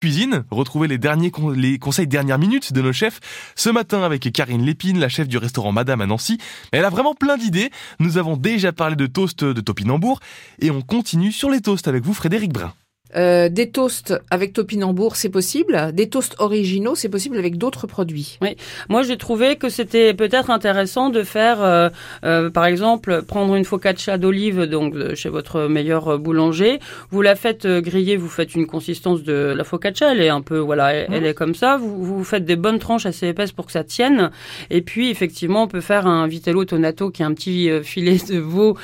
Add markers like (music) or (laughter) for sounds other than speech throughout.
Cuisine, retrouvez les derniers les conseils dernière minute de nos chefs. Ce matin avec Karine Lépine, la chef du restaurant Madame à Nancy. Elle a vraiment plein d'idées. Nous avons déjà parlé de toast de topinambour et on continue sur les toasts avec vous Frédéric Brun. Euh, des toasts avec topinambour, c'est possible. Des toasts originaux, c'est possible avec d'autres produits. Oui, moi j'ai trouvé que c'était peut-être intéressant de faire, euh, euh, par exemple, prendre une focaccia d'olive donc chez votre meilleur boulanger. Vous la faites griller, vous faites une consistance de la focaccia, elle est un peu, voilà, elle, mmh. est comme ça. Vous, vous faites des bonnes tranches assez épaisses pour que ça tienne. Et puis effectivement, on peut faire un vitello tonato qui est un petit filet de veau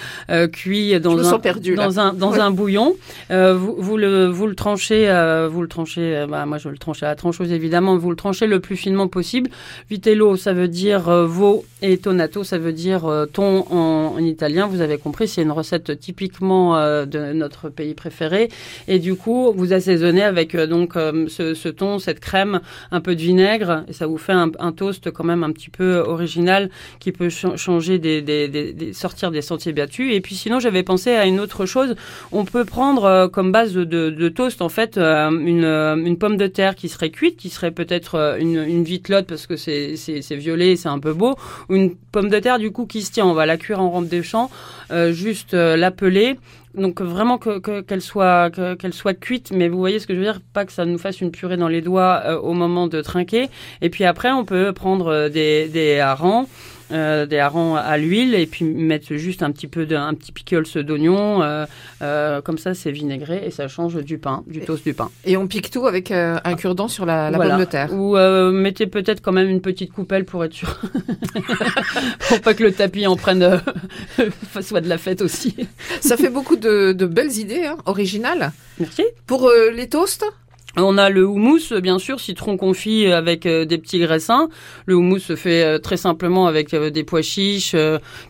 cuit dans un dans un dans un bouillon. vous, vous le vous le tranchez, euh, vous le tranchez, euh, bah, moi je le tranche à la trancheuse évidemment, vous le tranchez le plus finement possible. Vitello, ça veut dire euh, veau et tonato, ça veut dire thon en, italien. Vous avez compris, c'est une recette typiquement de notre pays préféré. Et du coup, vous assaisonnez avec donc ce, ce, thon, cette crème, un peu de vinaigre, et ça vous fait un, toast quand même un petit peu original qui peut changer des, sortir des sentiers battus. Et puis sinon, j'avais pensé à une autre chose. On peut prendre comme base de, de toast en fait euh, une, euh, une, pomme de terre qui serait cuite, qui serait peut-être euh, une, une vitelotte parce que c'est violet, c'est un peu beau, ou une pomme de terre du coup qui se tient. On va la cuire en rampe des champs, juste l'appeler. Donc vraiment que qu'elle soit qu'elle soit cuite. Mais vous voyez ce que je veux dire? Pas que ça nous fasse une purée dans les doigts au moment de trinquer. Et puis après on peut prendre des des harengs euh, des harengs à l'huile et puis mettre juste un petit peu de, un petit pickles d'oignon. Euh, euh, comme ça, c'est vinaigré et ça change du pain, du toast du pain. Et on pique tout avec un cure-dent sur la, la pomme de terre. Ou mettez peut-être quand même une petite coupelle pour être sûr, (laughs) pour pas que le tapis en prenne (laughs) soit de la fête aussi. ça fait beaucoup de, de belles idées, hein, originales. Merci. Pour les toasts on a le houmous, bien sûr, citron confit avec euh, des petits graissins. Le houmous se fait euh, très simplement avec euh, des pois chiches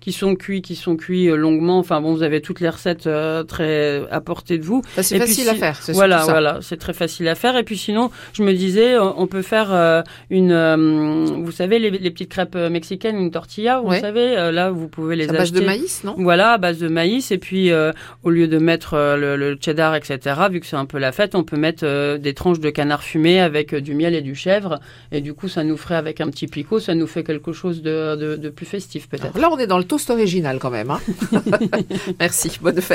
qui sont cuits, qui sont cuits longuement. Enfin bon, vous avez toutes les recettes très à portée de vous. C'est facile à faire. Voilà, voilà, c'est très facile à faire. Et puis sinon, je me disais, on peut faire une, vous savez, les, petites crêpes mexicaines, une tortilla. Vous savez, là, vous pouvez les à base de maïs, non? Voilà, à base de maïs. Et puis, au lieu de mettre le, le, cheddar, etc., vu que c'est un peu la fête, on peut mettre des tranches de canard fumé avec euh, du miel et du chèvre. Et du coup, ça nous ferait avec un petit picot, ça nous fait quelque chose de, de plus festif peut-être. Là, on est dans le toast original quand même. Hein (laughs) Merci, bonne fête.